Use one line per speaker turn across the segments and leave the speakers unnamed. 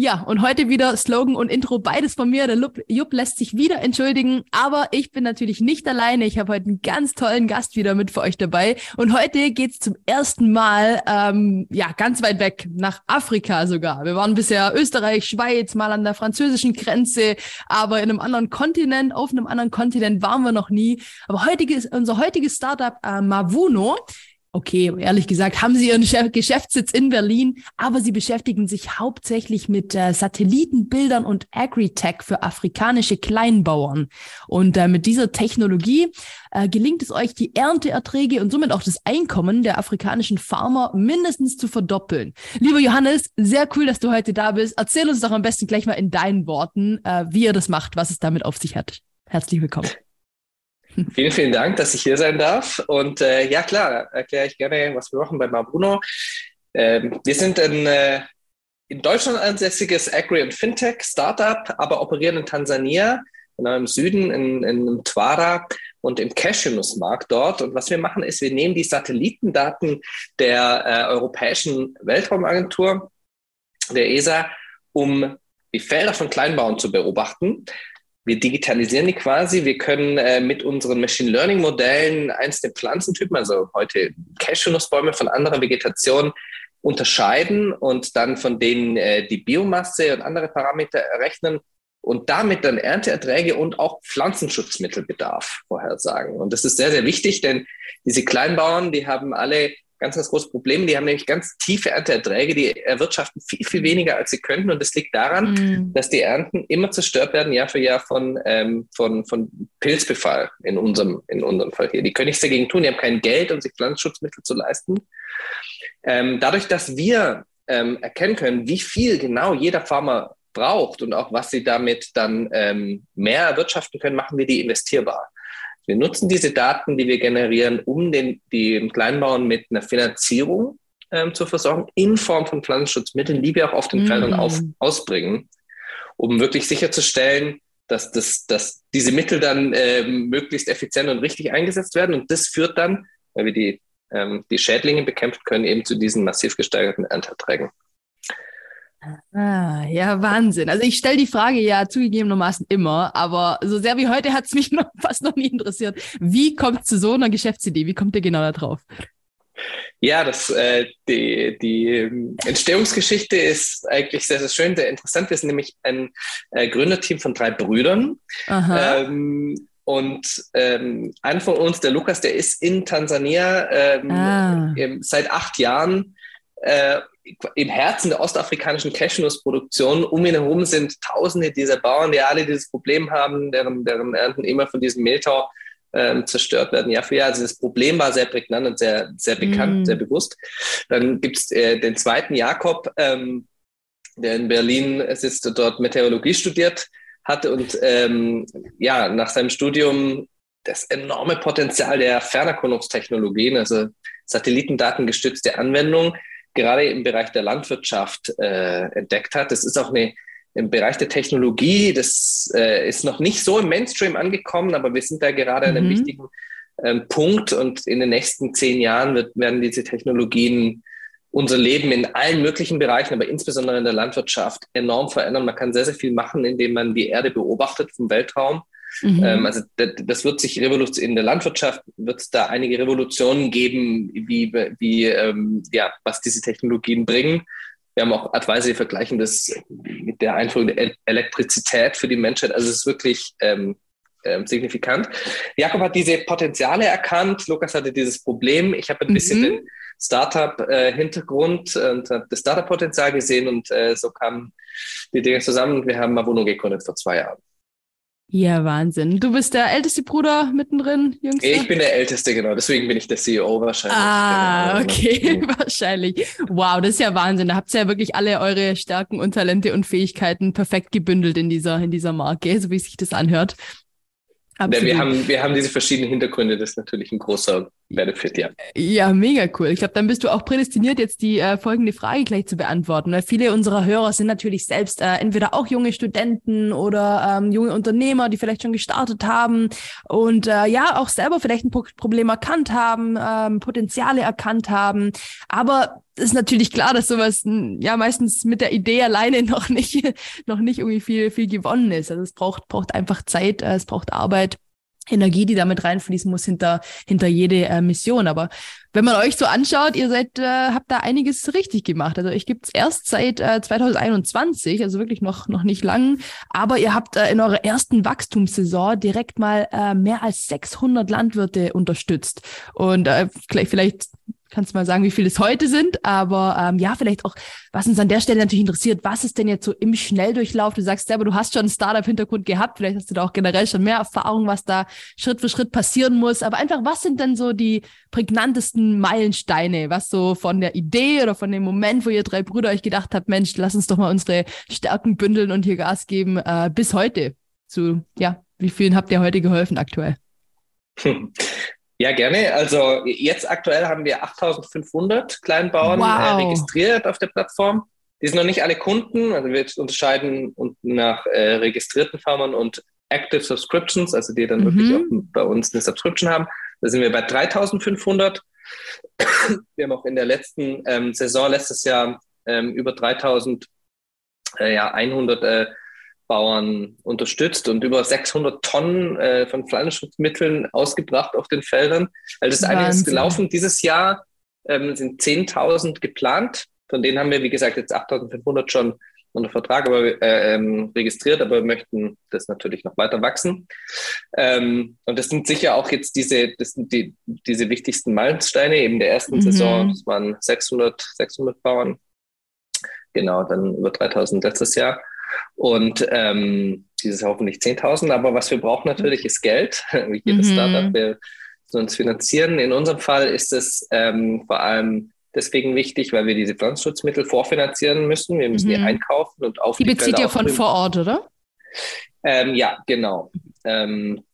Ja, und heute wieder Slogan und Intro, beides von mir. Der Jupp lässt sich wieder entschuldigen, aber ich bin natürlich nicht alleine. Ich habe heute einen ganz tollen Gast wieder mit für euch dabei. Und heute geht's zum ersten Mal, ähm, ja, ganz weit weg, nach Afrika sogar. Wir waren bisher Österreich, Schweiz, mal an der französischen Grenze, aber in einem anderen Kontinent, auf einem anderen Kontinent waren wir noch nie. Aber heutiges, unser heutiges Startup äh, Mavuno Okay, ehrlich gesagt, haben sie ihren Geschäftssitz in Berlin, aber sie beschäftigen sich hauptsächlich mit äh, Satellitenbildern und Agritech für afrikanische Kleinbauern. Und äh, mit dieser Technologie äh, gelingt es euch, die Ernteerträge und somit auch das Einkommen der afrikanischen Farmer mindestens zu verdoppeln. Lieber Johannes, sehr cool, dass du heute da bist. Erzähl uns doch am besten gleich mal in deinen Worten, äh, wie ihr das macht, was es damit auf sich hat. Herzlich willkommen.
Vielen, vielen Dank, dass ich hier sein darf. Und äh, ja, klar, erkläre ich gerne, was wir machen bei Mabruno. Ähm, wir sind ein äh, in Deutschland ansässiges Agri- und Fintech-Startup, aber operieren in Tansania, genau im Süden, in, in Twara und im Cashew-Nussmarkt dort. Und was wir machen, ist, wir nehmen die Satellitendaten der äh, Europäischen Weltraumagentur, der ESA, um die Felder von Kleinbauern zu beobachten wir digitalisieren die quasi. Wir können äh, mit unseren Machine Learning Modellen einzelne Pflanzentypen, also heute Cashewnussbäume von anderer Vegetation, unterscheiden und dann von denen äh, die Biomasse und andere Parameter errechnen und damit dann Ernteerträge und auch Pflanzenschutzmittelbedarf vorhersagen. Und das ist sehr, sehr wichtig, denn diese Kleinbauern, die haben alle ganz, ganz großes Problem. Die haben nämlich ganz tiefe Ernteerträge, die erwirtschaften viel, viel weniger, als sie könnten. Und das liegt daran, mhm. dass die Ernten immer zerstört werden, Jahr für Jahr von, ähm, von, von Pilzbefall in unserem, in unserem Fall hier. Die können nichts dagegen tun, die haben kein Geld, um sich Pflanzenschutzmittel zu leisten. Ähm, dadurch, dass wir ähm, erkennen können, wie viel genau jeder Farmer braucht und auch was sie damit dann ähm, mehr erwirtschaften können, machen wir die investierbar. Wir nutzen diese Daten, die wir generieren, um den, die Kleinbauern mit einer Finanzierung ähm, zu versorgen, in Form von Pflanzenschutzmitteln, die wir auch auf den. Feldern auf, ausbringen, um wirklich sicherzustellen, dass, das, dass diese Mittel dann äh, möglichst effizient und richtig eingesetzt werden. Und das führt dann, weil wir die, ähm, die Schädlinge bekämpfen können, eben zu diesen massiv gesteigerten Ernteerträgen.
Ah, ja, Wahnsinn. Also ich stelle die Frage ja zugegebenermaßen immer, aber so sehr wie heute hat es mich noch, fast noch nie interessiert. Wie kommt es zu so einer Geschäftsidee? Wie kommt ihr genau da drauf?
Ja, das, äh, die, die Entstehungsgeschichte ist eigentlich sehr, sehr schön, sehr interessant. Wir sind nämlich ein äh, Gründerteam von drei Brüdern. Ähm, und ähm, einer von uns, der Lukas, der ist in Tansania ähm, ah. seit acht Jahren äh, im Herzen der ostafrikanischen Cashewnuss-Produktion. Um ihn herum sind Tausende dieser Bauern, die alle dieses Problem haben, deren, deren Ernten immer von diesem Mehltau ähm, zerstört werden, Jahr für Jahr. Also das Problem war sehr prägnant und sehr, sehr bekannt, mm. sehr bewusst. Dann gibt es äh, den zweiten Jakob, ähm, der in Berlin sitzt, dort Meteorologie studiert hat und ähm, ja, nach seinem Studium das enorme Potenzial der Fernerkundungstechnologien, also satellitendatengestützte Anwendung, gerade im Bereich der Landwirtschaft äh, entdeckt hat. Das ist auch eine, im Bereich der Technologie, das äh, ist noch nicht so im Mainstream angekommen, aber wir sind da gerade mhm. an einem mhm. wichtigen ähm, Punkt und in den nächsten zehn Jahren wird, werden diese Technologien unser Leben in allen möglichen Bereichen, aber insbesondere in der Landwirtschaft enorm verändern. Man kann sehr, sehr viel machen, indem man die Erde beobachtet vom Weltraum Mhm. Ähm, also das wird sich in der Landwirtschaft wird es da einige Revolutionen geben, wie, wie ähm, ja, was diese Technologien bringen. Wir haben auch Advisory vergleichen das mit der Einführung der Elektrizität für die Menschheit. Also es ist wirklich ähm, ähm, signifikant. Jakob hat diese Potenziale erkannt. Lukas hatte dieses Problem. Ich habe ein bisschen mhm. den Startup-Hintergrund äh, und das Startup-Potenzial gesehen und äh, so kamen die Dinge zusammen. Wir haben Mavuno gegründet vor zwei Jahren.
Ja, Wahnsinn. Du bist der älteste Bruder mittendrin,
Jüngster? Ich bin der älteste, genau. Deswegen bin ich der CEO wahrscheinlich.
Ah, okay, wahrscheinlich. Wow, das ist ja Wahnsinn. Da habt ihr ja wirklich alle eure Stärken und Talente und Fähigkeiten perfekt gebündelt in dieser, in dieser Marke, so wie sich das anhört.
Ja, wir, haben, wir haben diese verschiedenen Hintergründe. Das ist natürlich ein großer, Benefit, ja.
Ja, mega cool. Ich glaube, dann bist du auch prädestiniert, jetzt die äh, folgende Frage gleich zu beantworten. Weil viele unserer Hörer sind natürlich selbst äh, entweder auch junge Studenten oder ähm, junge Unternehmer, die vielleicht schon gestartet haben und äh, ja, auch selber vielleicht ein Problem erkannt haben, ähm, Potenziale erkannt haben. Aber es ist natürlich klar, dass sowas ja meistens mit der Idee alleine noch nicht, noch nicht irgendwie viel, viel gewonnen ist. Also es braucht, braucht einfach Zeit, äh, es braucht Arbeit. Energie, die damit reinfließen muss hinter, hinter jede äh, Mission. Aber wenn man euch so anschaut, ihr seid, äh, habt da einiges richtig gemacht. Also ich gibt's erst seit äh, 2021, also wirklich noch, noch nicht lang. Aber ihr habt äh, in eurer ersten Wachstumssaison direkt mal äh, mehr als 600 Landwirte unterstützt. Und äh, vielleicht, vielleicht kannst mal sagen, wie viele es heute sind, aber ähm, ja, vielleicht auch, was uns an der Stelle natürlich interessiert, was ist denn jetzt so im Schnelldurchlauf? Du sagst selber, du hast schon einen Startup-Hintergrund gehabt, vielleicht hast du da auch generell schon mehr Erfahrung, was da Schritt für Schritt passieren muss, aber einfach, was sind denn so die prägnantesten Meilensteine, was so von der Idee oder von dem Moment, wo ihr drei Brüder euch gedacht habt, Mensch, lass uns doch mal unsere Stärken bündeln und hier Gas geben, äh, bis heute zu, ja, wie vielen habt ihr heute geholfen aktuell?
Ja, gerne. Also jetzt aktuell haben wir 8500 Kleinbauern wow. äh, registriert auf der Plattform. Die sind noch nicht alle Kunden. Also wir unterscheiden nach äh, registrierten Farmern und Active Subscriptions, also die dann mhm. wirklich auch bei uns eine Subscription haben. Da sind wir bei 3500. Wir haben auch in der letzten ähm, Saison, letztes Jahr, ähm, über 3100 äh, ja, 100 äh, Bauern unterstützt und über 600 Tonnen äh, von Pflanzenschutzmitteln ausgebracht auf den Feldern. Also das ist einiges gelaufen. Dieses Jahr ähm, sind 10.000 geplant. Von denen haben wir, wie gesagt, jetzt 8.500 schon unter Vertrag aber, äh, ähm, registriert, aber wir möchten das natürlich noch weiter wachsen. Ähm, und das sind sicher auch jetzt diese, das sind die, diese wichtigsten Meilensteine eben der ersten mhm. Saison. Das waren 600, 600 Bauern. Genau, dann über 3000 letztes Jahr. Und ähm, dieses hoffentlich 10.000. Aber was wir brauchen natürlich ist Geld, wie jedes mhm. Startup will uns finanzieren. In unserem Fall ist es ähm, vor allem deswegen wichtig, weil wir diese Pflanzenschutzmittel vorfinanzieren müssen. Wir müssen mhm. die einkaufen und auf
die Die bezieht ihr von vor Ort, oder?
Ähm, ja, genau. Ähm,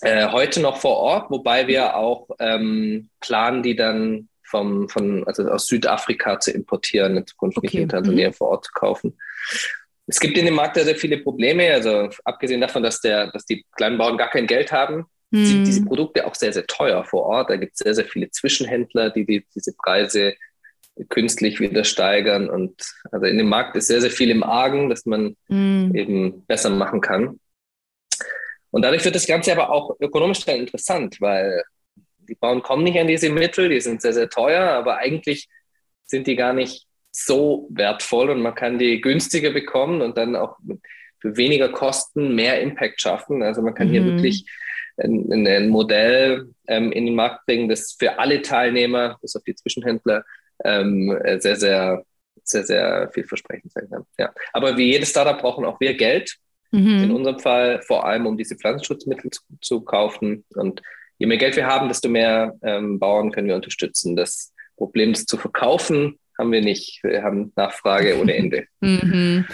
äh, heute noch vor Ort, wobei wir auch ähm, planen, die dann vom, von, also aus Südafrika zu importieren, in Zukunft okay. nicht in Tansania mhm. vor Ort zu kaufen. Es gibt in dem Markt sehr, sehr viele Probleme. Also abgesehen davon, dass, der, dass die kleinen Bauern gar kein Geld haben, hm. sind diese Produkte auch sehr, sehr teuer vor Ort. Da gibt es sehr, sehr viele Zwischenhändler, die, die diese Preise künstlich wieder steigern. Und also in dem Markt ist sehr, sehr viel im Argen, dass man hm. eben besser machen kann. Und dadurch wird das Ganze aber auch ökonomisch dann interessant, weil die Bauern kommen nicht an diese Mittel, die sind sehr, sehr teuer, aber eigentlich sind die gar nicht so wertvoll und man kann die günstiger bekommen und dann auch für weniger Kosten mehr Impact schaffen. Also man kann mhm. hier wirklich ein, ein Modell ähm, in den Markt bringen, das für alle Teilnehmer, bis auf die Zwischenhändler, ähm, sehr, sehr, sehr, sehr vielversprechend sein kann. Ja. Aber wie jedes Startup brauchen auch wir Geld. Mhm. In unserem Fall vor allem, um diese Pflanzenschutzmittel zu, zu kaufen. Und je mehr Geld wir haben, desto mehr ähm, Bauern können wir unterstützen. Das Problem, zu verkaufen, haben wir nicht. Wir haben Nachfrage ohne Ende.
mhm.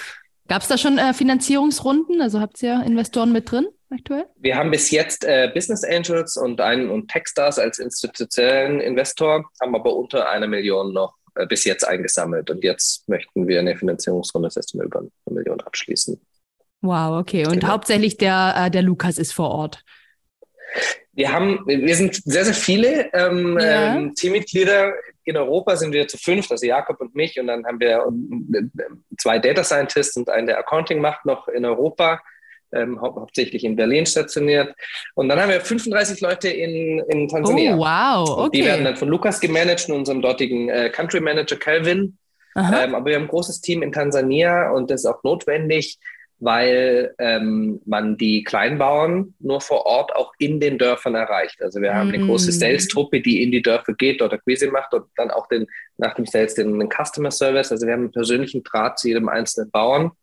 Gab es da schon äh, Finanzierungsrunden? Also habt ihr Investoren mit drin aktuell?
Wir haben bis jetzt äh, Business Angels und einen und Techstars als institutionellen Investor, haben aber unter einer Million noch äh, bis jetzt eingesammelt. Und jetzt möchten wir eine Finanzierungsrunde das Mal über eine Million abschließen.
Wow, okay. Und genau. hauptsächlich der, äh, der Lukas ist vor Ort.
Wir haben, wir sind sehr, sehr viele ähm, ja. ähm, Teammitglieder in Europa sind wir zu fünft, also Jakob und mich, und dann haben wir zwei Data Scientists und einen, der Accounting macht, noch in Europa, ähm, hau hauptsächlich in Berlin stationiert. Und dann haben wir 35 Leute in, in Tansania.
Oh, wow, okay.
die werden dann von Lukas gemanagt, unserem dortigen äh, Country Manager Calvin. Ähm, aber wir haben ein großes Team in Tansania und das ist auch notwendig, weil ähm, man die Kleinbauern nur vor Ort auch in den Dörfern erreicht. Also wir haben eine große mm. Sales-Truppe, die in die Dörfer geht, dort Akquise macht und dann auch den, nach dem Sales den, den Customer Service. Also wir haben einen persönlichen Draht zu jedem einzelnen Bauern. Und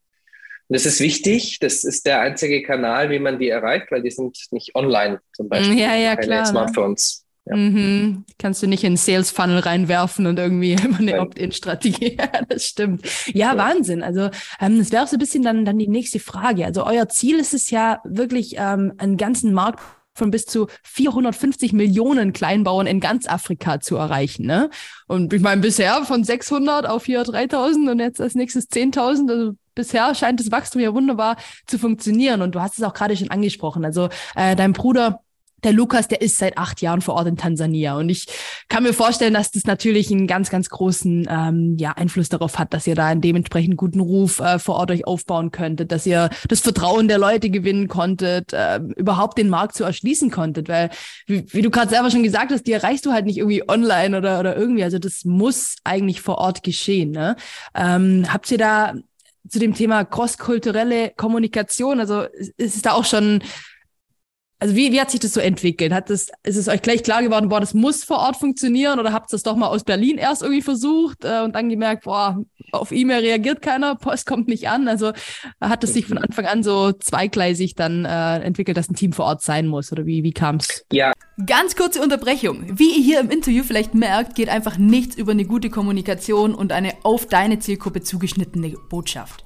das ist wichtig. Das ist der einzige Kanal, wie man die erreicht, weil die sind nicht online zum Beispiel.
Ja, ja, klar. Ne?
Smartphones.
Ja. Mhm. Kannst du nicht in Sales Funnel reinwerfen und irgendwie immer eine Opt-in-Strategie. das stimmt. Ja, ja, Wahnsinn. Also ähm, das wäre auch so ein bisschen dann, dann die nächste Frage. Also euer Ziel ist es ja wirklich, ähm, einen ganzen Markt von bis zu 450 Millionen Kleinbauern in ganz Afrika zu erreichen. Ne? Und ich meine, bisher von 600 auf hier 3000 und jetzt als nächstes 10.000. Also bisher scheint das Wachstum ja wunderbar zu funktionieren. Und du hast es auch gerade schon angesprochen. Also äh, dein Bruder der Lukas, der ist seit acht Jahren vor Ort in Tansania. Und ich kann mir vorstellen, dass das natürlich einen ganz, ganz großen ähm, ja, Einfluss darauf hat, dass ihr da einen dementsprechend guten Ruf äh, vor Ort euch aufbauen könntet, dass ihr das Vertrauen der Leute gewinnen konntet, äh, überhaupt den Markt zu erschließen konntet. Weil, wie, wie du gerade selber schon gesagt hast, die erreichst du halt nicht irgendwie online oder, oder irgendwie. Also das muss eigentlich vor Ort geschehen. Ne? Ähm, habt ihr da zu dem Thema crosskulturelle Kommunikation, also ist es da auch schon also wie, wie hat sich das so entwickelt? Hat das, ist es euch gleich klar geworden, boah, das muss vor Ort funktionieren oder habt ihr das doch mal aus Berlin erst irgendwie versucht äh, und dann gemerkt, boah, auf E-Mail reagiert keiner, Post kommt nicht an. Also hat es sich von Anfang an so zweigleisig dann äh, entwickelt, dass ein Team vor Ort sein muss oder wie, wie kam es?
Ja. Ganz kurze Unterbrechung. Wie ihr hier im Interview vielleicht merkt, geht einfach nichts über eine gute Kommunikation und eine auf deine Zielgruppe zugeschnittene Botschaft.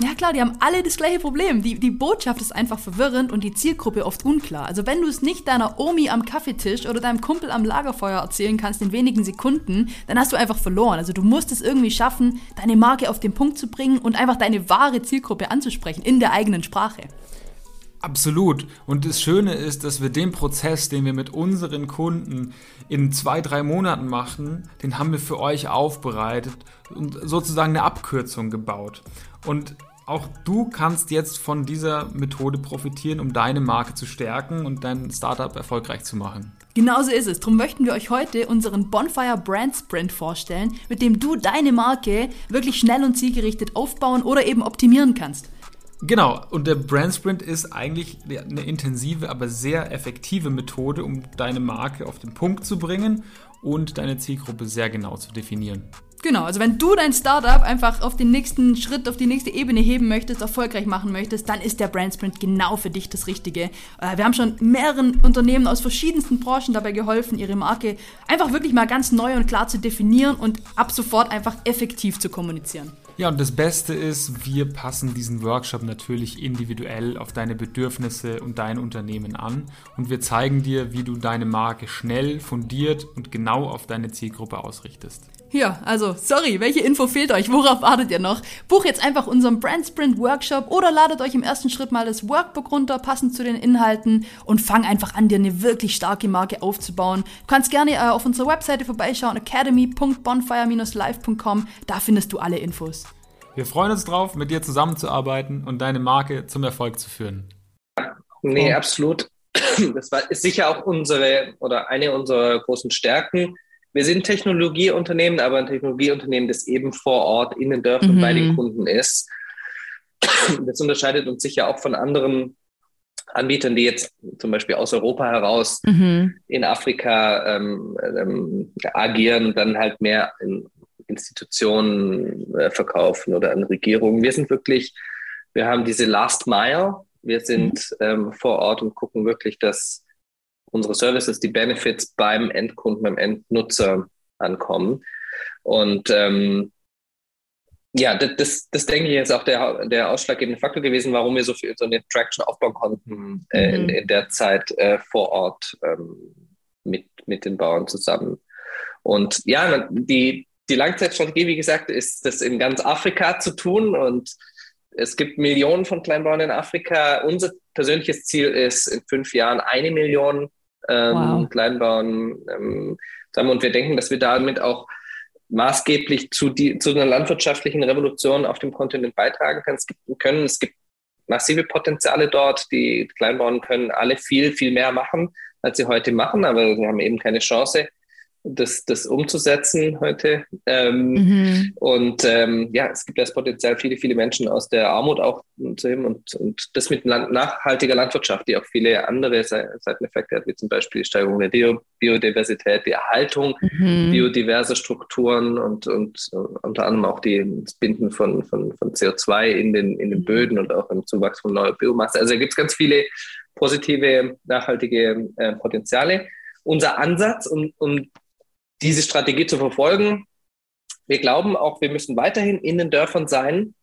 Ja klar, die haben alle das gleiche Problem. Die, die Botschaft ist einfach verwirrend und die Zielgruppe oft unklar. Also wenn du es nicht deiner Omi am Kaffeetisch oder deinem Kumpel am Lagerfeuer erzählen kannst in wenigen Sekunden, dann hast du einfach verloren. Also du musst es irgendwie schaffen, deine Marke auf den Punkt zu bringen und einfach deine wahre Zielgruppe anzusprechen in der eigenen Sprache.
Absolut. Und das Schöne ist, dass wir den Prozess, den wir mit unseren Kunden in zwei, drei Monaten machen, den haben wir für euch aufbereitet und sozusagen eine Abkürzung gebaut. Und auch du kannst jetzt von dieser Methode profitieren, um deine Marke zu stärken und dein Startup erfolgreich zu machen.
Genauso ist es. Darum möchten wir euch heute unseren Bonfire Brand Sprint vorstellen, mit dem du deine Marke wirklich schnell und zielgerichtet aufbauen oder eben optimieren kannst.
Genau, und der Brand Sprint ist eigentlich eine intensive, aber sehr effektive Methode, um deine Marke auf den Punkt zu bringen und deine Zielgruppe sehr genau zu definieren.
Genau, also wenn du dein Startup einfach auf den nächsten Schritt, auf die nächste Ebene heben möchtest, erfolgreich machen möchtest, dann ist der Brand Sprint genau für dich das Richtige. Äh, wir haben schon mehreren Unternehmen aus verschiedensten Branchen dabei geholfen, ihre Marke einfach wirklich mal ganz neu und klar zu definieren und ab sofort einfach effektiv zu kommunizieren.
Ja, und das Beste ist, wir passen diesen Workshop natürlich individuell auf deine Bedürfnisse und dein Unternehmen an und wir zeigen dir, wie du deine Marke schnell, fundiert und genau auf deine Zielgruppe ausrichtest.
Ja, also, sorry, welche Info fehlt euch? Worauf wartet ihr noch? Buch jetzt einfach unseren Brand Sprint Workshop oder ladet euch im ersten Schritt mal das Workbook runter, passend zu den Inhalten und fang einfach an, dir eine wirklich starke Marke aufzubauen. Du kannst gerne äh, auf unserer Webseite vorbeischauen, academy.bonfire-live.com. Da findest du alle Infos.
Wir freuen uns drauf, mit dir zusammenzuarbeiten und deine Marke zum Erfolg zu führen.
Nee, absolut. Das war, ist sicher auch unsere oder eine unserer großen Stärken wir sind Technologieunternehmen, aber ein Technologieunternehmen, das eben vor Ort in den Dörfern mhm. bei den Kunden ist. Das unterscheidet uns sicher auch von anderen Anbietern, die jetzt zum Beispiel aus Europa heraus mhm. in Afrika ähm, ähm, agieren und dann halt mehr in Institutionen äh, verkaufen oder an Regierungen. Wir sind wirklich, wir haben diese Last Mile. Wir sind mhm. ähm, vor Ort und gucken wirklich, dass unsere Services, die Benefits beim Endkunden, beim Endnutzer ankommen. Und ähm, ja, das, das, das denke ich ist auch der, der ausschlaggebende Faktor gewesen, warum wir so viel so eine Traction aufbauen konnten äh, mhm. in, in, der Zeit äh, vor Ort ähm, mit, mit den Bauern zusammen. Und ja, die, die Langzeitstrategie, wie gesagt, ist das in ganz Afrika zu tun und es gibt Millionen von Kleinbauern in Afrika. Unser persönliches Ziel ist, in fünf Jahren eine Million ähm, wow. Kleinbauern ähm, Und wir denken, dass wir damit auch maßgeblich zu, die, zu einer landwirtschaftlichen Revolution auf dem Kontinent beitragen können. Es gibt massive Potenziale dort. Die Kleinbauern können alle viel, viel mehr machen, als sie heute machen, aber sie haben eben keine Chance, das, das umzusetzen heute. Ähm, mhm. Und ähm, ja, es gibt das Potenzial, viele, viele Menschen aus der Armut auch zu heben und, und das mit Land nachhaltiger Landwirtschaft, die auch viele andere Seiteneffekte hat, wie zum Beispiel die Steigerung der Bio Biodiversität, die Erhaltung mhm. biodiverser Strukturen und, und unter anderem auch die, das Binden von, von, von CO2 in den, in den mhm. Böden und auch im Zuwachs von neuer Biomasse. Also da gibt es ganz viele positive, nachhaltige äh, Potenziale. Unser Ansatz, um, um diese Strategie zu verfolgen, wir glauben auch, wir müssen weiterhin in den Dörfern sein.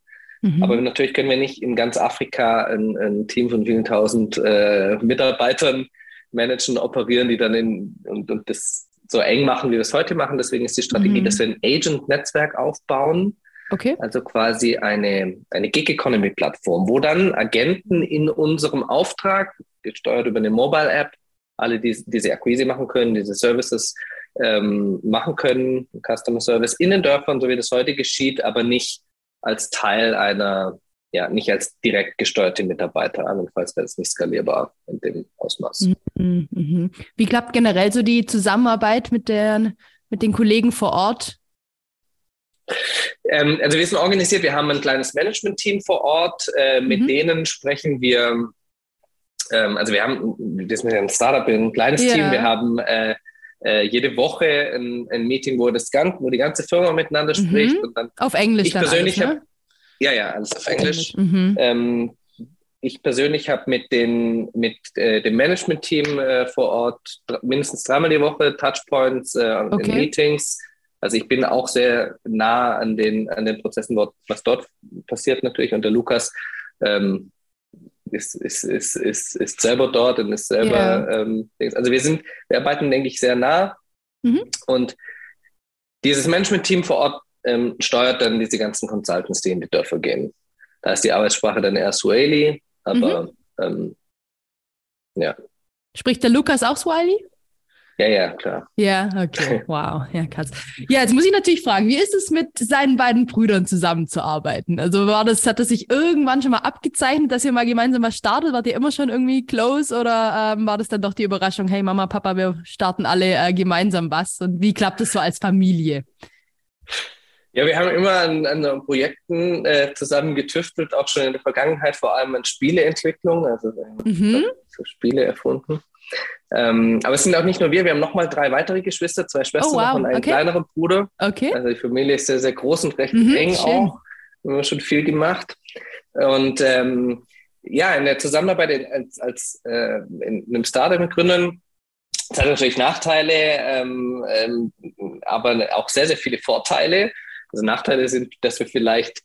Mhm. Aber natürlich können wir nicht in ganz Afrika ein, ein Team von vielen tausend äh, Mitarbeitern managen, operieren, die dann in, und, und das so eng machen, wie wir es heute machen. Deswegen ist die Strategie, mhm. dass wir ein Agent-Netzwerk aufbauen. Okay. Also quasi eine, eine Gig-Economy-Plattform, wo dann Agenten in unserem Auftrag, gesteuert über eine Mobile-App, alle diese, diese Akquise machen können, diese Services ähm, machen können, Customer Service in den Dörfern, so wie das heute geschieht, aber nicht als Teil einer, ja, nicht als direkt gesteuerte Mitarbeiter, andernfalls wäre es nicht skalierbar in dem Ausmaß.
Mhm, mhm. Wie klappt generell so die Zusammenarbeit mit, der, mit den Kollegen vor Ort?
Ähm, also wir sind organisiert, wir haben ein kleines Management-Team vor Ort, äh, mit mhm. denen sprechen wir, ähm, also wir haben, wir sind ein Startup, ein kleines ja. Team, wir haben äh, äh, jede Woche ein, ein, Meeting, wo das ganze, wo die ganze Firma miteinander mhm. spricht. Und
dann auf Englisch
ich persönlich ne? Ja, ja, alles auf Englisch. Mhm. Ähm, ich persönlich habe mit, den, mit äh, dem Management-Team äh, vor Ort mindestens dreimal die Woche Touchpoints, äh, okay. Meetings. Also ich bin auch sehr nah an den, an den Prozessen, was dort passiert natürlich. Und der Lukas ähm, ist, ist, ist, ist, ist selber dort und ist selber, yeah. ähm, also wir sind, wir arbeiten, denke ich, sehr nah. Mhm. Und dieses Management-Team vor Ort ähm, steuert dann diese ganzen Consultants, die in die Dörfer gehen. Da ist die Arbeitssprache dann eher Swahili, aber mhm. ähm, ja.
Spricht der Lukas auch Swahili?
Ja, ja, klar.
Ja, okay. Wow. Ja, krass. Ja, jetzt muss ich natürlich fragen, wie ist es mit seinen beiden Brüdern zusammenzuarbeiten? Also war das, hat das sich irgendwann schon mal abgezeichnet, dass ihr mal gemeinsam was startet? Wart ihr immer schon irgendwie close oder ähm, war das dann doch die Überraschung, hey Mama, Papa, wir starten alle äh, gemeinsam was? Und wie klappt es so als Familie?
Ja, wir haben immer an, an Projekten äh, zusammen getüftelt, auch schon in der Vergangenheit, vor allem an Spieleentwicklung, also mhm. so Spiele erfunden. Ähm, aber es sind auch nicht nur wir, wir haben nochmal drei weitere Geschwister, zwei Schwestern oh, wow. und einen okay. kleineren Bruder. Okay. Also die Familie ist sehr, sehr groß und recht mhm, eng schön. auch. Wir haben schon viel gemacht. Und ähm, ja, in der Zusammenarbeit als, als äh, in einem Startup mit Gründern, es hat natürlich Nachteile, ähm, ähm, aber auch sehr, sehr viele Vorteile. Also Nachteile sind, dass wir vielleicht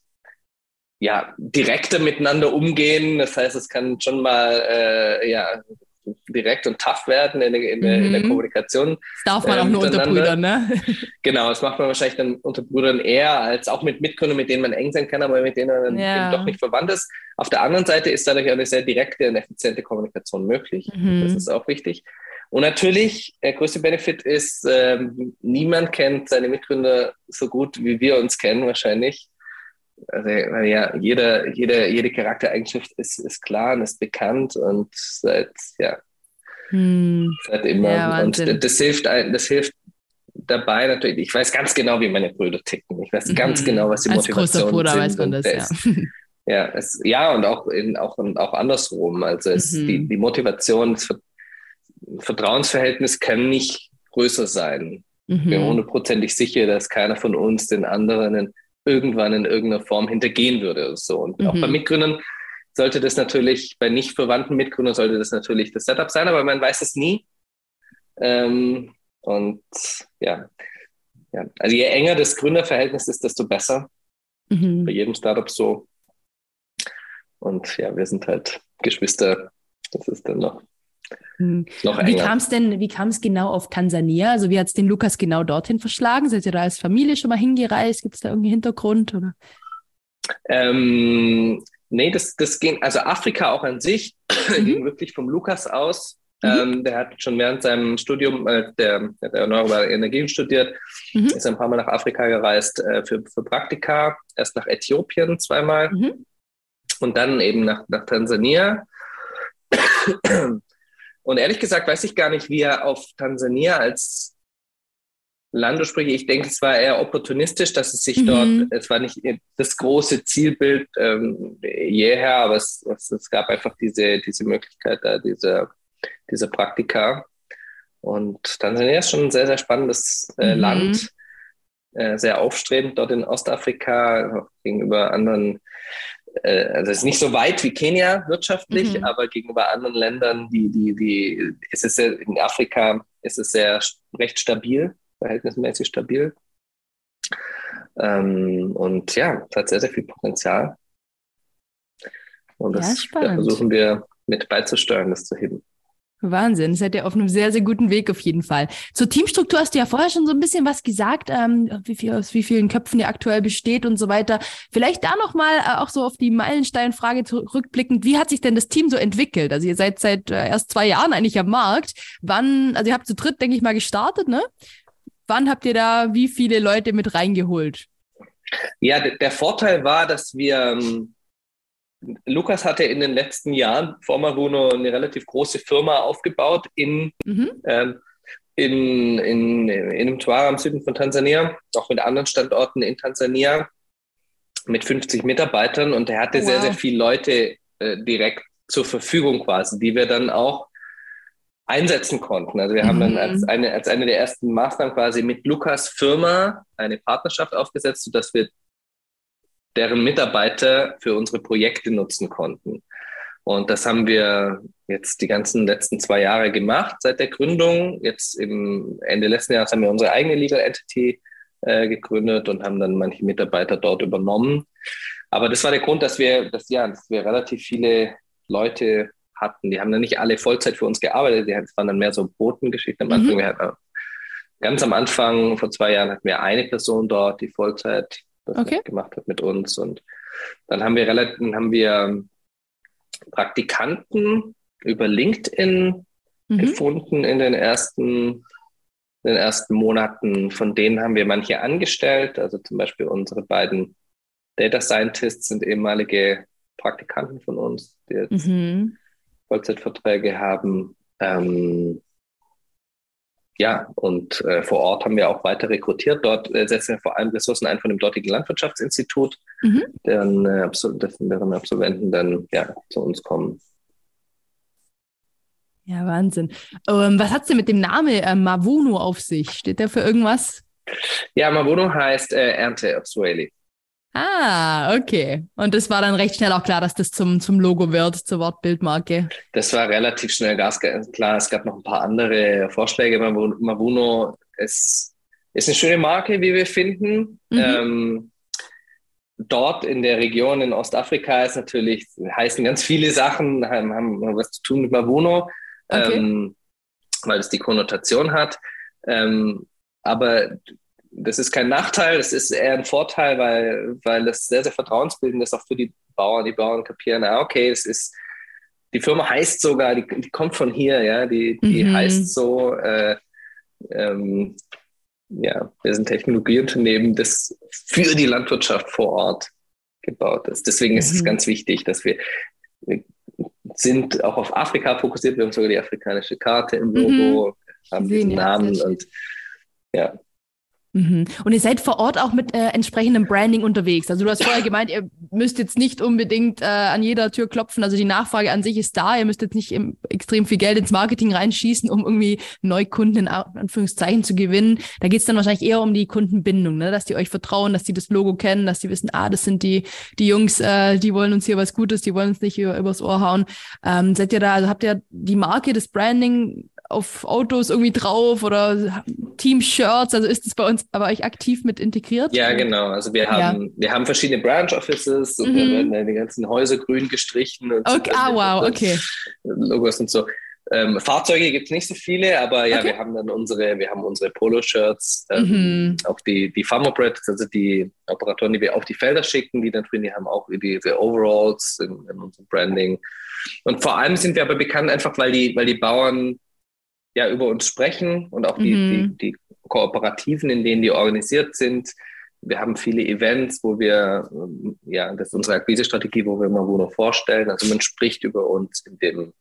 ja, direkter miteinander umgehen. Das heißt, es kann schon mal äh, ja, direkt und tough werden in der, in der, in der mhm. Kommunikation.
Das darf man auch nur unter Brüdern, ne?
Genau, das macht man wahrscheinlich dann unter Brüdern eher als auch mit Mitgründern, mit denen man eng sein kann, aber mit denen man ja. doch nicht verwandt ist. Auf der anderen Seite ist dadurch eine sehr direkte und effiziente Kommunikation möglich. Mhm. Das ist auch wichtig. Und natürlich, der größte Benefit ist, ähm, niemand kennt seine Mitgründer so gut, wie wir uns kennen wahrscheinlich. Also ja, jeder, jeder, jede Charaktereigenschaft ist, ist klar und ist bekannt und seit, ja, hm. seit immer. Ja, und das hilft, das hilft dabei natürlich. Ich weiß ganz genau, wie meine Brüder ticken. Ich weiß ganz mhm. genau, was die Als Motivation Bruder sind. weiß man das, das ja. Ja, es, ja, und auch, in, auch, auch andersrum. Also es, mhm. die, die Motivation, das Vertrauensverhältnis kann nicht größer sein. Mhm. Ich bin hundertprozentig sicher, dass keiner von uns den anderen irgendwann in irgendeiner Form hintergehen würde. Oder so. Und mhm. auch bei mhm. Mitgründern sollte das natürlich, bei nicht verwandten Mitgründern sollte das natürlich das Setup sein, aber man weiß es nie. Ähm, und ja. ja, also je enger das Gründerverhältnis ist, desto besser. Mhm. Bei jedem Startup so. Und ja, wir sind halt Geschwister. Das ist dann noch
hm. Wie kam es denn, wie kam es genau auf Tansania? Also wie hat es den Lukas genau dorthin verschlagen? Seid ihr da als Familie schon mal hingereist? Gibt es da irgendwie Hintergrund? Oder?
Ähm, nee, das, das ging, also Afrika auch an sich mhm. ging wirklich vom Lukas aus. Mhm. Ähm, der hat schon während seinem Studium, äh, der, der erneuerbare Energien studiert, mhm. ist ein paar Mal nach Afrika gereist äh, für, für Praktika, erst nach Äthiopien zweimal mhm. und dann eben nach, nach Tansania. Und ehrlich gesagt weiß ich gar nicht, wie er auf Tansania als Land spricht. Ich denke, es war eher opportunistisch, dass es sich mhm. dort, es war nicht das große Zielbild ähm, jeher, aber es, es, es, gab einfach diese, diese Möglichkeit da, diese, diese Praktika. Und Tansania ist schon ein sehr, sehr spannendes äh, mhm. Land, äh, sehr aufstrebend dort in Ostafrika, gegenüber anderen äh, also es ist nicht so weit wie Kenia wirtschaftlich, mhm. aber gegenüber anderen Ländern, die, die, die, ist es sehr, in Afrika ist es sehr recht stabil, verhältnismäßig stabil. Ähm, und ja, es hat sehr, sehr viel Potenzial. Und das ja, versuchen wir mit beizusteuern, das zu heben.
Wahnsinn, seid ihr auf einem sehr, sehr guten Weg auf jeden Fall. Zur Teamstruktur hast du ja vorher schon so ein bisschen was gesagt, ähm, wie viel, aus wie vielen Köpfen ihr aktuell besteht und so weiter. Vielleicht da nochmal äh, auch so auf die Meilensteinfrage zurückblickend, wie hat sich denn das Team so entwickelt? Also ihr seid seit äh, erst zwei Jahren eigentlich am Markt. Wann, also ihr habt zu dritt, denke ich mal, gestartet, ne? Wann habt ihr da wie viele Leute mit reingeholt?
Ja, der Vorteil war, dass wir ähm, Lukas hatte in den letzten Jahren vor Maruno eine relativ große Firma aufgebaut in, mhm. ähm, in, in, in Mtwara im Süden von Tansania, auch mit anderen Standorten in Tansania mit 50 Mitarbeitern und er hatte oh, wow. sehr, sehr viele Leute äh, direkt zur Verfügung quasi, die wir dann auch einsetzen konnten. Also wir mhm. haben dann als mhm. eine, als eine der ersten Maßnahmen quasi mit Lukas Firma eine Partnerschaft aufgesetzt, sodass wir deren Mitarbeiter für unsere Projekte nutzen konnten. Und das haben wir jetzt die ganzen letzten zwei Jahre gemacht seit der Gründung. Jetzt im Ende letzten Jahres haben wir unsere eigene Legal Entity äh, gegründet und haben dann manche Mitarbeiter dort übernommen. Aber das war der Grund, dass wir, dass, ja, dass wir relativ viele Leute hatten. Die haben dann nicht alle Vollzeit für uns gearbeitet. Die waren dann mehr so Botengeschichten am Anfang. Mhm. Wir hatten, ganz am Anfang, vor zwei Jahren, hatten wir eine Person dort, die Vollzeit das okay. gemacht hat mit uns. Und dann haben wir relativ, haben wir Praktikanten über LinkedIn mhm. gefunden in den ersten in den ersten Monaten. Von denen haben wir manche angestellt. Also zum Beispiel unsere beiden Data Scientists sind ehemalige Praktikanten von uns, die jetzt mhm. Vollzeitverträge haben. Ähm, ja, und äh, vor Ort haben wir auch weiter rekrutiert. Dort äh, setzen wir vor allem Ressourcen ein von dem dortigen Landwirtschaftsinstitut, mhm. deren, äh, deren Absolventen dann ja, zu uns kommen.
Ja, Wahnsinn. Ähm, was hat es denn mit dem Namen äh, Mavuno auf sich? Steht der für irgendwas?
Ja, Mavuno heißt äh, Ernte auf Swahili.
Ah, okay. Und das war dann recht schnell auch klar, dass das zum, zum Logo wird, zur Wortbildmarke.
Das war relativ schnell klar. Es gab noch ein paar andere Vorschläge. Mavuno ist, ist eine schöne Marke, wie wir finden. Mhm. Ähm, dort in der Region in Ostafrika ist natürlich, heißen ganz viele Sachen, haben, haben was zu tun mit Mavuno, okay. ähm, weil es die Konnotation hat. Ähm, aber das ist kein Nachteil, das ist eher ein Vorteil, weil, weil es sehr, sehr vertrauensbildend ist, auch für die Bauern. Die Bauern kapieren, ah, okay, es ist, die Firma heißt sogar, die, die kommt von hier, ja, die, die mhm. heißt so, äh, ähm, ja, wir sind Technologieunternehmen, das für die Landwirtschaft vor Ort gebaut ist. Deswegen ist mhm. es ganz wichtig, dass wir, wir sind auch auf Afrika fokussiert. Wir haben sogar die afrikanische Karte im Logo, mhm. haben diesen Namen und ja,
Mhm. Und ihr seid vor Ort auch mit äh, entsprechendem Branding unterwegs. Also du hast vorher gemeint, ihr müsst jetzt nicht unbedingt äh, an jeder Tür klopfen. Also die Nachfrage an sich ist da. Ihr müsst jetzt nicht im, extrem viel Geld ins Marketing reinschießen, um irgendwie Neukunden in Anführungszeichen zu gewinnen. Da geht es dann wahrscheinlich eher um die Kundenbindung, ne? dass die euch vertrauen, dass die das Logo kennen, dass die wissen, ah, das sind die, die Jungs, äh, die wollen uns hier was Gutes, die wollen uns nicht über, übers Ohr hauen. Ähm, seid ihr da, also habt ihr die Marke, das Branding auf Autos irgendwie drauf oder Team-Shirts? Also ist das bei uns bei euch aktiv mit integriert?
Ja, genau. Also wir haben, ja. wir haben verschiedene Branch Offices und mhm. da werden dann die ganzen Häuser grün gestrichen und
okay. so. Ah, wow, okay.
Logos und so. Ähm, Fahrzeuge gibt es nicht so viele, aber ja, okay. wir haben dann unsere, wir haben unsere Polo-Shirts, ähm, mhm. auch die, die Farmer also die Operatoren, die wir auf die Felder schicken, die dann drin, die haben auch diese Overalls in, in unserem Branding. Und vor allem sind wir aber bekannt einfach, weil die, weil die Bauern ja über uns sprechen und auch die, mhm. die, die Kooperativen, in denen die organisiert sind. Wir haben viele Events, wo wir, ähm, ja, das ist unsere Akquise-Strategie, wo wir immer Wohnung vorstellen. Also man spricht über uns in dem,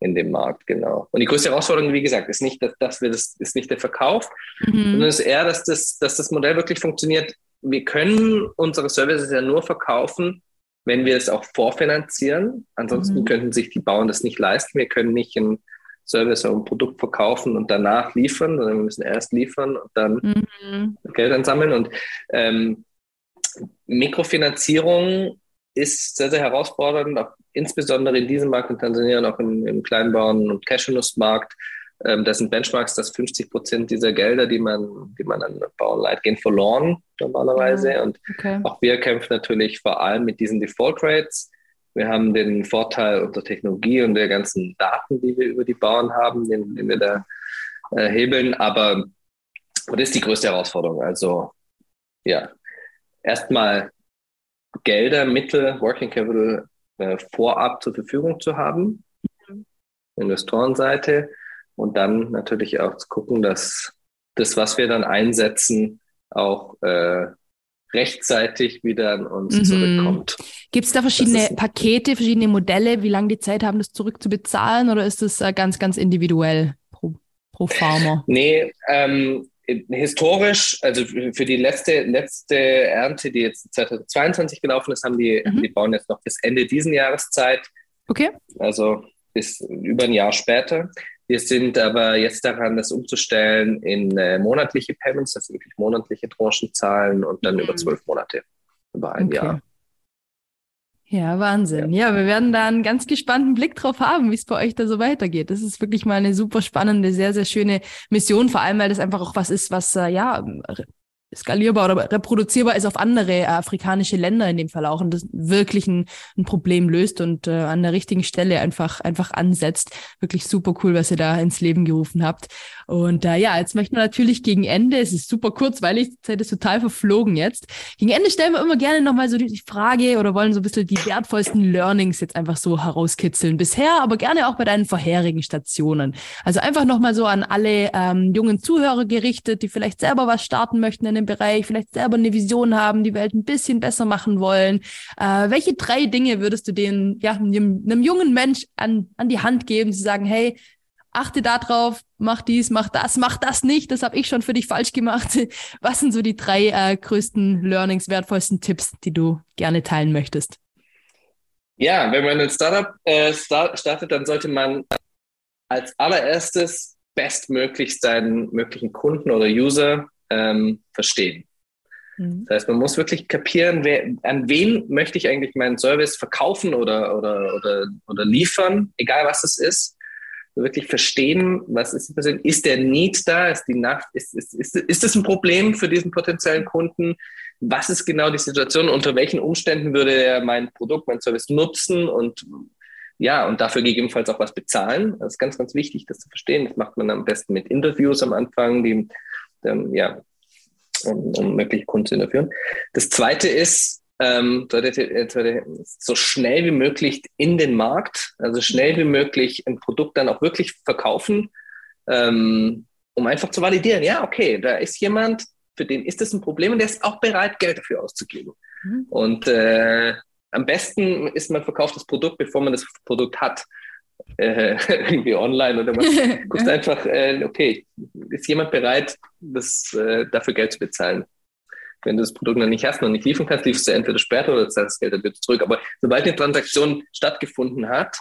in dem Markt, genau. Und die größte Herausforderung, wie gesagt, ist nicht, dass, dass wir das, ist nicht der Verkauf, mhm. sondern es ist eher, dass das, dass das Modell wirklich funktioniert. Wir können unsere Services ja nur verkaufen, wenn wir es auch vorfinanzieren. Ansonsten mhm. könnten sich die Bauern das nicht leisten. Wir können nicht ein Service oder ein Produkt verkaufen und danach liefern, sondern wir müssen erst liefern und dann mhm. Geld ansammeln. Und ähm, Mikrofinanzierung ist sehr, sehr herausfordernd, auch insbesondere in diesem Markt in Tansania und auch im, im Kleinbauern- und Cashewnussmarkt. Ähm, das sind Benchmarks, dass 50 Prozent dieser Gelder, die man, die man an Bauern leiht, gehen verloren normalerweise. Ja, und okay. auch wir kämpfen natürlich vor allem mit diesen Default Rates. Wir haben den Vorteil unserer Technologie und der ganzen Daten, die wir über die Bauern haben, den, den wir da äh, hebeln. Aber das ist die größte Herausforderung. Also ja, erstmal Gelder, Mittel, Working Capital äh, vorab zur Verfügung zu haben. Investorenseite, und dann natürlich auch zu gucken, dass das, was wir dann einsetzen, auch äh, rechtzeitig wieder an uns mhm. zurückkommt.
Gibt es da verschiedene Pakete, verschiedene Modelle, wie lange die Zeit haben, das zurückzubezahlen oder ist das äh, ganz, ganz individuell pro, pro Farmer?
Nee, ähm, historisch, also für die letzte, letzte Ernte, die jetzt 2022 gelaufen ist, haben die, mhm. die Bauern jetzt noch bis Ende diesen Jahres Zeit.
Okay.
Also bis über ein Jahr später. Wir sind aber jetzt daran, das umzustellen in äh, monatliche Payments, also wirklich monatliche Tranchen zahlen und dann mhm. über zwölf Monate, über ein okay. Jahr.
Ja, Wahnsinn. Ja. ja. wir werden da einen ganz gespannten Blick drauf haben, wie es bei euch da so weitergeht. Das ist wirklich mal eine super spannende, sehr, sehr schöne Mission, vor allem, weil das einfach auch was ist, was äh, ja skalierbar oder reproduzierbar ist auf andere äh, afrikanische Länder in dem Fall auch und das wirklich ein, ein Problem löst und äh, an der richtigen Stelle einfach einfach ansetzt. Wirklich super cool, was ihr da ins Leben gerufen habt. Und äh, ja, jetzt möchten wir natürlich gegen Ende, es ist super kurz, weil ich die Zeit ist total verflogen jetzt. Gegen Ende stellen wir immer gerne nochmal so die Frage oder wollen so ein bisschen die wertvollsten Learnings jetzt einfach so herauskitzeln. Bisher, aber gerne auch bei deinen vorherigen Stationen. Also einfach nochmal so an alle ähm, jungen Zuhörer gerichtet, die vielleicht selber was starten möchten in dem Bereich, vielleicht selber eine Vision haben, die Welt ein bisschen besser machen wollen. Äh, welche drei Dinge würdest du denen, ja, einem, einem jungen Mensch an, an die Hand geben, zu sagen, hey, achte da drauf, mach dies, mach das, mach das nicht, das habe ich schon für dich falsch gemacht. Was sind so die drei äh, größten Learnings, wertvollsten Tipps, die du gerne teilen möchtest?
Ja, wenn man ein Startup äh, start, startet, dann sollte man als allererstes bestmöglich seinen möglichen Kunden oder User ähm, verstehen. Mhm. Das heißt, man muss wirklich kapieren, wer, an wen möchte ich eigentlich meinen Service verkaufen oder, oder, oder, oder liefern, egal was es ist wirklich verstehen, was ist die Person, ist der Need da, ist die Nacht, ist, ist, ist, ist das ein Problem für diesen potenziellen Kunden? Was ist genau die Situation? Unter welchen Umständen würde er mein Produkt, mein Service nutzen und ja, und dafür gegebenenfalls auch was bezahlen? Das ist ganz, ganz wichtig, das zu verstehen. Das macht man am besten mit Interviews am Anfang, die, ähm, ja, um, um mögliche Kunden zu interviewen. Das zweite ist, ähm, so schnell wie möglich in den Markt, also schnell wie möglich ein Produkt dann auch wirklich verkaufen, ähm, um einfach zu validieren, ja, okay, da ist jemand, für den ist das ein Problem und der ist auch bereit, Geld dafür auszugeben. Mhm. Und äh, am besten ist, man verkauft das Produkt, bevor man das Produkt hat. Äh, irgendwie online oder man guckt einfach, äh, okay, ist jemand bereit, das, äh, dafür Geld zu bezahlen? wenn du das Produkt noch nicht hast, noch nicht liefern kannst, lieferst du entweder später oder zahlst das Geld dann wieder zurück. Aber sobald eine Transaktion stattgefunden hat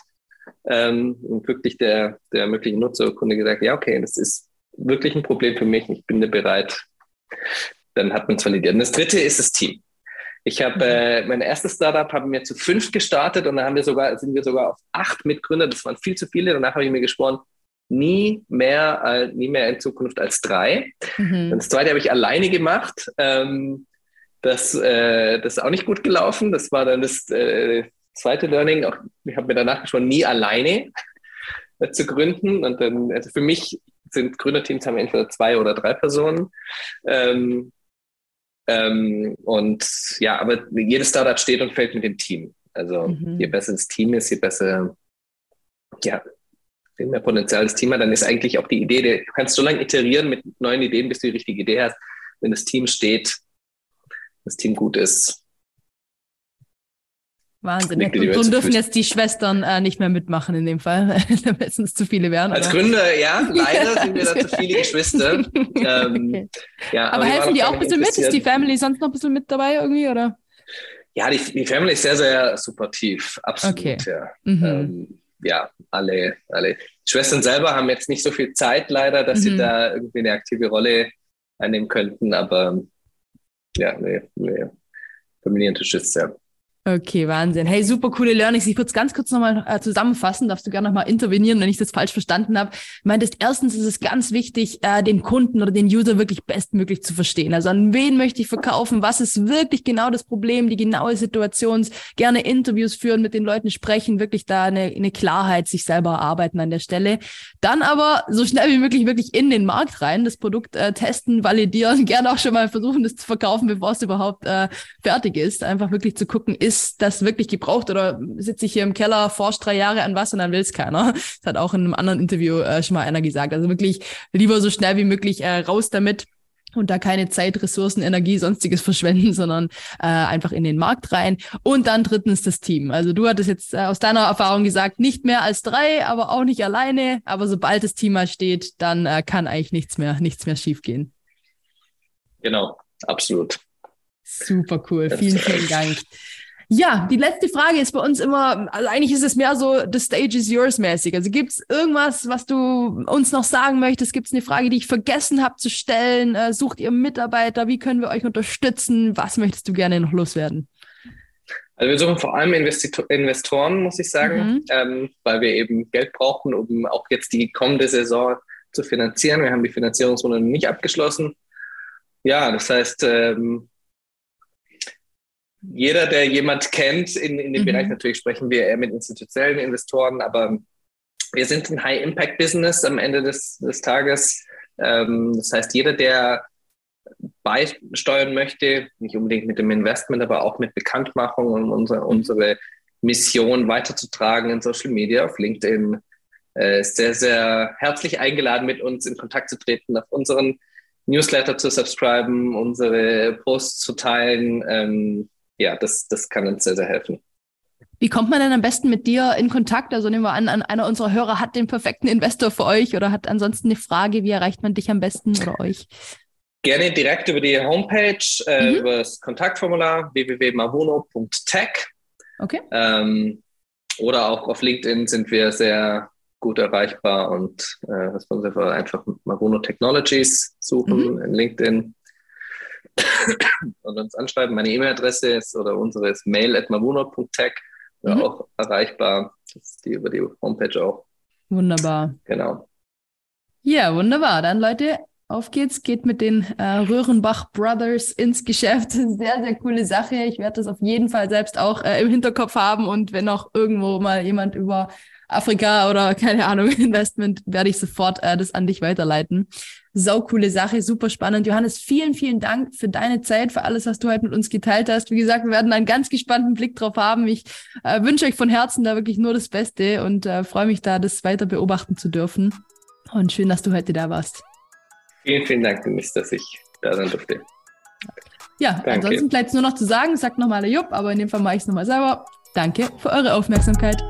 ähm, und wirklich der, der mögliche Nutzer oder Kunde gesagt, ja, okay, das ist wirklich ein Problem für mich, ich bin da bereit, dann hat man es validiert. Und das dritte ist das Team. Ich habe äh, mein erstes Startup haben wir zu fünf gestartet und dann haben wir sogar, sind wir sogar auf acht Mitgründer. Das waren viel zu viele. Danach habe ich mir geschworen, nie mehr, äh, nie mehr in Zukunft als drei. Mhm. Das zweite habe ich alleine gemacht. Ähm, das, äh, das ist auch nicht gut gelaufen. Das war dann das äh, zweite Learning. Auch, ich habe mir danach schon nie alleine äh, zu gründen. Und dann, also für mich sind Gründerteams haben entweder zwei oder drei Personen. Ähm, ähm, und ja, aber jedes Startup steht und fällt mit dem Team. Also mhm. je besser das Team ist, je besser ja, viel mehr Potenzial das Team hat, dann ist eigentlich auch die Idee, du kannst so lange iterieren mit neuen Ideen, bis du die richtige Idee hast. Wenn das Team steht, das Team gut ist.
Wahnsinn. Und so dürfen jetzt die Schwestern äh, nicht mehr mitmachen in dem Fall, damit es zu viele wären.
Als Gründer, ja, leider sind wir da zu viele Geschwister.
ähm, okay. ja, aber, aber helfen die auch ein bisschen mit? Ist die Family sonst noch ein bisschen mit dabei irgendwie, oder?
Ja, die, die Family ist sehr, sehr supportiv. Absolut, okay. ja. Mhm. Ähm, ja, alle, alle Schwestern selber haben jetzt nicht so viel Zeit leider, dass mhm. sie da irgendwie eine aktive Rolle einnehmen könnten, aber ja, nee, nee. Familientisch ist ja.
Okay, Wahnsinn. Hey, super coole Learnings. Ich würde es ganz kurz nochmal äh, zusammenfassen. Darfst du gerne nochmal intervenieren, wenn ich das falsch verstanden habe. Meine, erstens ist es ganz wichtig, äh, den Kunden oder den User wirklich bestmöglich zu verstehen. Also an wen möchte ich verkaufen? Was ist wirklich genau das Problem? Die genaue Situation. Gerne Interviews führen, mit den Leuten sprechen, wirklich da eine, eine Klarheit sich selber erarbeiten an der Stelle. Dann aber so schnell wie möglich wirklich in den Markt rein, das Produkt äh, testen, validieren, gerne auch schon mal versuchen, das zu verkaufen, bevor es überhaupt äh, fertig ist. Einfach wirklich zu gucken, ist ist das wirklich gebraucht oder sitze ich hier im Keller, forscht drei Jahre an was und dann will es keiner. Das hat auch in einem anderen Interview äh, schon mal einer gesagt. Also wirklich lieber so schnell wie möglich äh, raus damit und da keine Zeit, Ressourcen, Energie, sonstiges verschwenden, sondern äh, einfach in den Markt rein. Und dann drittens das Team. Also du hattest jetzt äh, aus deiner Erfahrung gesagt, nicht mehr als drei, aber auch nicht alleine. Aber sobald das Team mal steht, dann äh, kann eigentlich nichts mehr, nichts mehr schiefgehen.
Genau, absolut.
Super cool. Vielen, vielen Dank. Ja, die letzte Frage ist bei uns immer, also eigentlich ist es mehr so, the stage is yours mäßig. Also gibt es irgendwas, was du uns noch sagen möchtest? Gibt es eine Frage, die ich vergessen habe zu stellen? Äh, sucht ihr Mitarbeiter? Wie können wir euch unterstützen? Was möchtest du gerne noch loswerden?
Also wir suchen vor allem Investitor Investoren, muss ich sagen, mhm. ähm, weil wir eben Geld brauchen, um auch jetzt die kommende Saison zu finanzieren. Wir haben die Finanzierungsrunde nicht abgeschlossen. Ja, das heißt, ähm, jeder, der jemand kennt in, in dem mhm. Bereich, natürlich sprechen wir eher mit institutionellen Investoren, aber wir sind ein High-Impact-Business am Ende des, des Tages. Ähm, das heißt, jeder, der beisteuern möchte, nicht unbedingt mit dem Investment, aber auch mit Bekanntmachung und unsere, unsere Mission weiterzutragen in Social Media, auf LinkedIn, äh, ist sehr, sehr herzlich eingeladen, mit uns in Kontakt zu treten, auf unseren Newsletter zu subscriben, unsere Posts zu teilen. Ähm, ja, das, das kann uns sehr, sehr helfen.
Wie kommt man denn am besten mit dir in Kontakt? Also nehmen wir an, einer unserer Hörer hat den perfekten Investor für euch oder hat ansonsten eine Frage, wie erreicht man dich am besten oder euch?
Gerne direkt über die Homepage, äh, mhm. über das Kontaktformular www.mavuno.tech.
Okay.
Ähm, oder auch auf LinkedIn sind wir sehr gut erreichbar und äh, responsive einfach Mavuno Technologies suchen mhm. in LinkedIn und uns anschreiben. Meine E-Mail-Adresse ist oder unsere ist mail.mavuno.tech, mhm. auch erreichbar. Das ist die über die Homepage auch.
Wunderbar.
Genau.
Ja, wunderbar. Dann Leute, auf geht's, geht mit den äh, Röhrenbach Brothers ins Geschäft. Sehr, sehr coole Sache. Ich werde das auf jeden Fall selbst auch äh, im Hinterkopf haben und wenn auch irgendwo mal jemand über Afrika oder keine Ahnung, Investment, werde ich sofort äh, das an dich weiterleiten. Sau coole Sache, super spannend. Johannes, vielen, vielen Dank für deine Zeit, für alles, was du heute mit uns geteilt hast. Wie gesagt, wir werden einen ganz gespannten Blick drauf haben. Ich äh, wünsche euch von Herzen da wirklich nur das Beste und äh, freue mich da, das weiter beobachten zu dürfen. Und schön, dass du heute da warst.
Vielen, vielen Dank, Dennis, dass ich da sein durfte.
Ja, Danke. ansonsten bleibt es nur noch zu sagen, sagt nochmal der Jupp, aber in dem Fall mache ich es nochmal selber. Danke für eure Aufmerksamkeit.